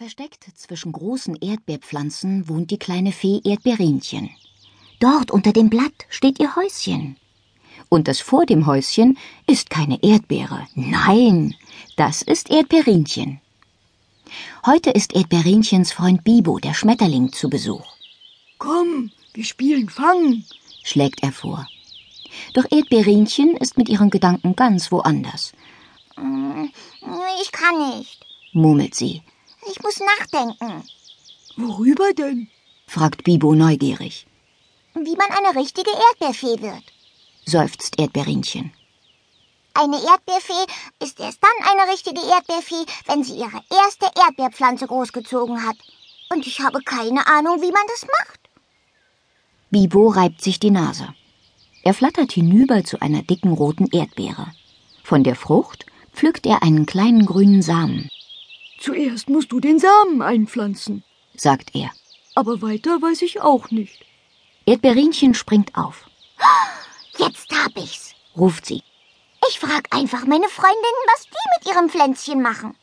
Versteckt zwischen großen Erdbeerpflanzen wohnt die kleine Fee Erdbeerinchen. Dort unter dem Blatt steht ihr Häuschen. Und das vor dem Häuschen ist keine Erdbeere. Nein, das ist Erdbeerinchen. Heute ist Erdbeerinchens Freund Bibo, der Schmetterling, zu Besuch. Komm, wir spielen Fangen, schlägt er vor. Doch Erdbeerinchen ist mit ihren Gedanken ganz woanders. Ich kann nicht, murmelt sie. Ich muss nachdenken. Worüber denn? fragt Bibo neugierig. Wie man eine richtige Erdbeerfee wird, seufzt Erdbeerinchen. Eine Erdbeerfee ist erst dann eine richtige Erdbeerfee, wenn sie ihre erste Erdbeerpflanze großgezogen hat. Und ich habe keine Ahnung, wie man das macht. Bibo reibt sich die Nase. Er flattert hinüber zu einer dicken roten Erdbeere. Von der Frucht pflückt er einen kleinen grünen Samen. Zuerst musst du den Samen einpflanzen, sagt er. Aber weiter weiß ich auch nicht. Erdbeerinchen springt auf. Jetzt hab ich's, ruft sie. Ich frag einfach meine Freundinnen, was die mit ihrem Pflänzchen machen.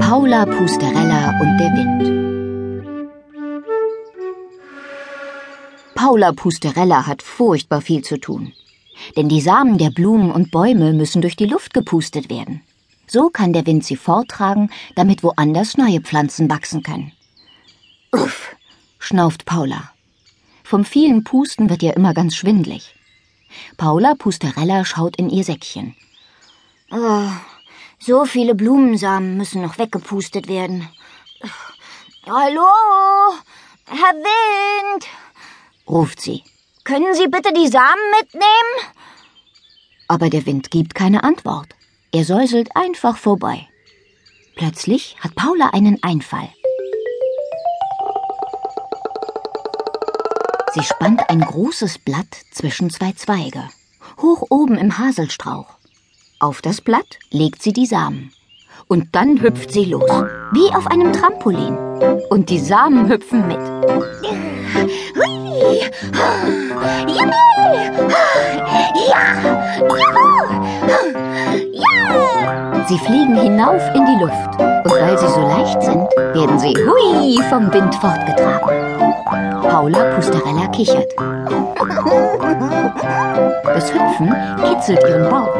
Paula Pusterella und der Wind. Paula Pusterella hat furchtbar viel zu tun. Denn die Samen der Blumen und Bäume müssen durch die Luft gepustet werden. So kann der Wind sie forttragen, damit woanders neue Pflanzen wachsen können. Uff, schnauft Paula. Vom vielen Pusten wird ihr immer ganz schwindlig. Paula Pusterella schaut in ihr Säckchen. Oh, so viele Blumensamen müssen noch weggepustet werden. Hallo, Herr Wind, ruft sie. Können Sie bitte die Samen mitnehmen? Aber der Wind gibt keine Antwort. Er säuselt einfach vorbei. Plötzlich hat Paula einen Einfall. Sie spannt ein großes Blatt zwischen zwei Zweige, hoch oben im Haselstrauch. Auf das Blatt legt sie die Samen. Und dann hüpft sie los, wie auf einem Trampolin. Und die Samen hüpfen mit. Sie fliegen hinauf in die Luft. Und weil sie so leicht sind, werden sie hui vom Wind fortgetragen. Paula Pusterella kichert. Das Hüpfen kitzelt ihren Bauch.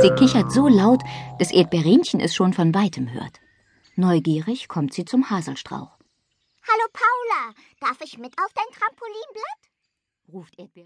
Sie kichert so laut, dass Erdbeerinchen es schon von weitem hört. Neugierig kommt sie zum Haselstrauch. Hallo Paula, darf ich mit auf dein Trampolinblatt? ruft Erdbeer.